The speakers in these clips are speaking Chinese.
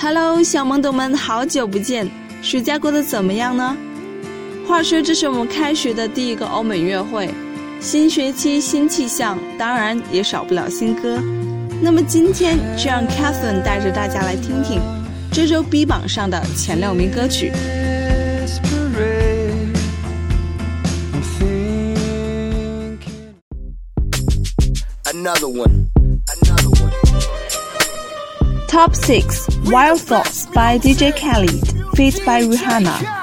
Hello，小萌懂们，好久不见，暑假过得怎么样呢？话说，这是我们开学的第一个欧美乐会，新学期新气象，当然也少不了新歌。那么今天就让 Catherine 带着大家来听听这周 B 榜上的前六名歌曲。Another one. Another one. Top Six Wild Thoughts by DJ Khaled, feat by Rihanna。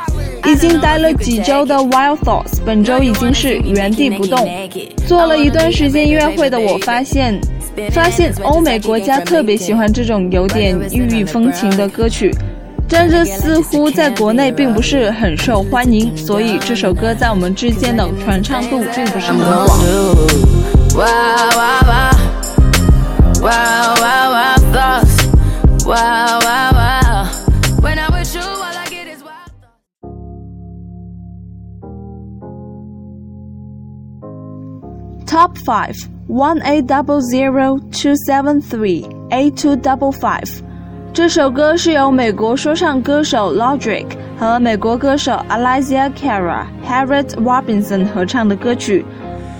已经待了几周的 Wild Thoughts，本周已经是原地不动。做了一段时间音乐会的我发现，发现欧美国家特别喜欢这种有点异域风情的歌曲，但这似乎在国内并不是很受欢迎，所以这首歌在我们之间的传唱度并不是很广。Top 5 One eight double zero two seven three eight two double five，这首歌是由美国说唱歌手 Logic 和美国歌手 Alicia Cara、Harriet Robinson 合唱的歌曲。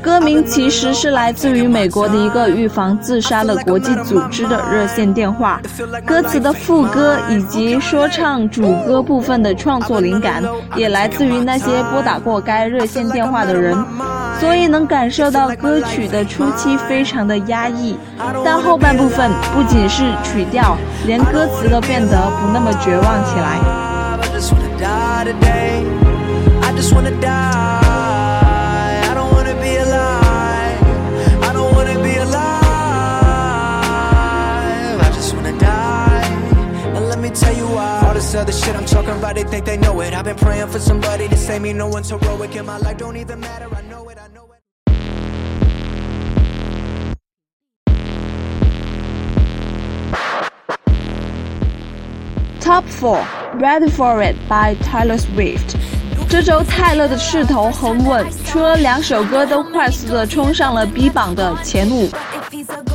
歌名其实是来自于美国的一个预防自杀的国际组织的热线电话。歌词的副歌以及说唱主歌部分的创作灵感，也来自于那些拨打过该热线电话的人。所以能感受到歌曲的初期非常的压抑，但后半部分不仅是曲调，连歌词都变得不那么绝望起来。Tell you why. All this other shit I'm talking about, they think they know it. I've been praying for somebody to save me. No one's heroic in my life. Don't even matter. I know it. I know it. Top Four Ready for It by Taylor Swift。这周泰勒的势头很稳，出了两首歌都快速的冲上了 B 榜的前五。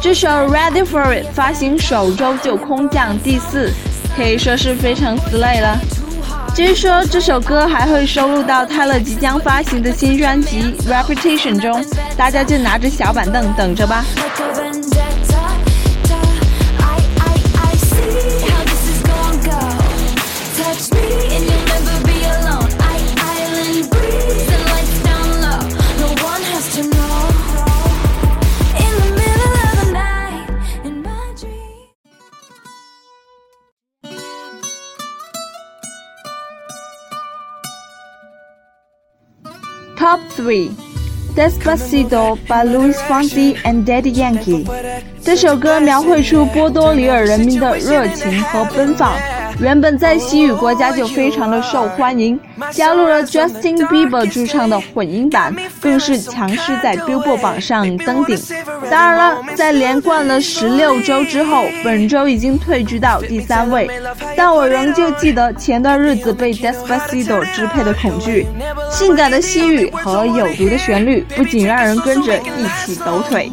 这首 Ready for It 发行首周就空降第四，可以说是非常 slay 了。据说这首歌还会收录到泰勒即将发行的新专辑 Reputation 中，大家就拿着小板凳等着吧。Top three, Despacito by Luis Fonsi and Daddy Yankee。这首歌描绘出波多黎尔人民的热情和奔放，原本在西语国家就非常的受欢迎，加入了 Justin Bieber 驻唱的混音版，更是强势在 Billboard 榜上登顶。当然了，在连冠了十六周之后，本周已经退居到第三位，但我仍旧记得前段日子被 Despacito 支配的恐惧，性感的西语和有毒的旋律，不仅让人跟着一起抖腿。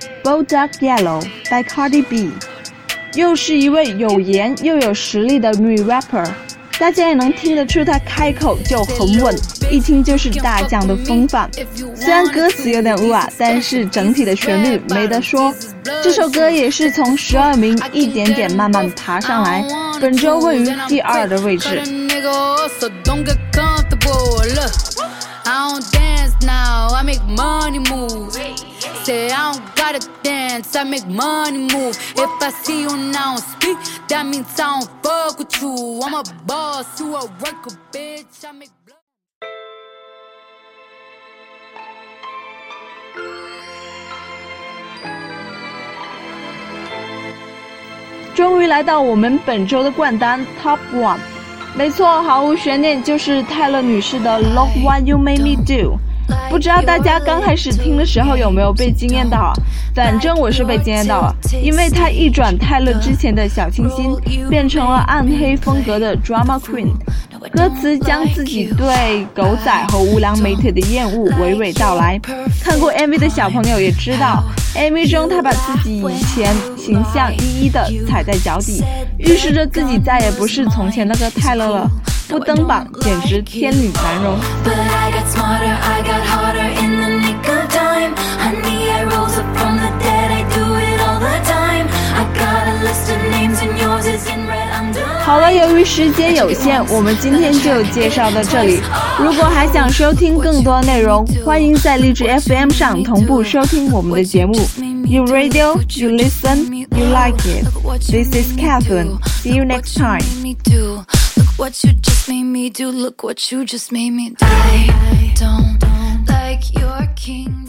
Bodak Yellow by Cardi B，又是一位有颜又有实力的女 rapper。大家也能听得出她开口就很稳，一听就是大将的风范。虽然歌词有点污啊，但是整体的旋律没得说。这首歌也是从十二名一点点慢慢爬上来，本周位于第二的位置。Say I don't gotta dance, I make money move. If I see you now speak, that means I don't fuck with you. I'm a boss, you a worker, bitch. I make blood. 终于来到我们本周的冠单 Top One，没错，毫无悬念就是泰勒女士的 Love What You Made Me Do。不知道大家刚开始听的时候有没有被惊艳到啊？反正我是被惊艳到了，因为他一转泰勒之前的小清新，变成了暗黑风格的 drama queen。歌词将自己对狗仔和无良媒体的厌恶娓娓道来。看过 MV 的小朋友也知道，MV 中他把自己以前形象一一的踩在脚底，预示着自己再也不是从前那个泰勒了。不登榜简直天女难容。好了，由于时间有限，我们今天就介绍到这里。如果还想收听更多内容，欢迎在荔枝 FM 上同步收听我们的节目。You radio, you listen, you like it. This is Catherine. See you next time. what you just made me do. Look what you just made me do. I don't like your king.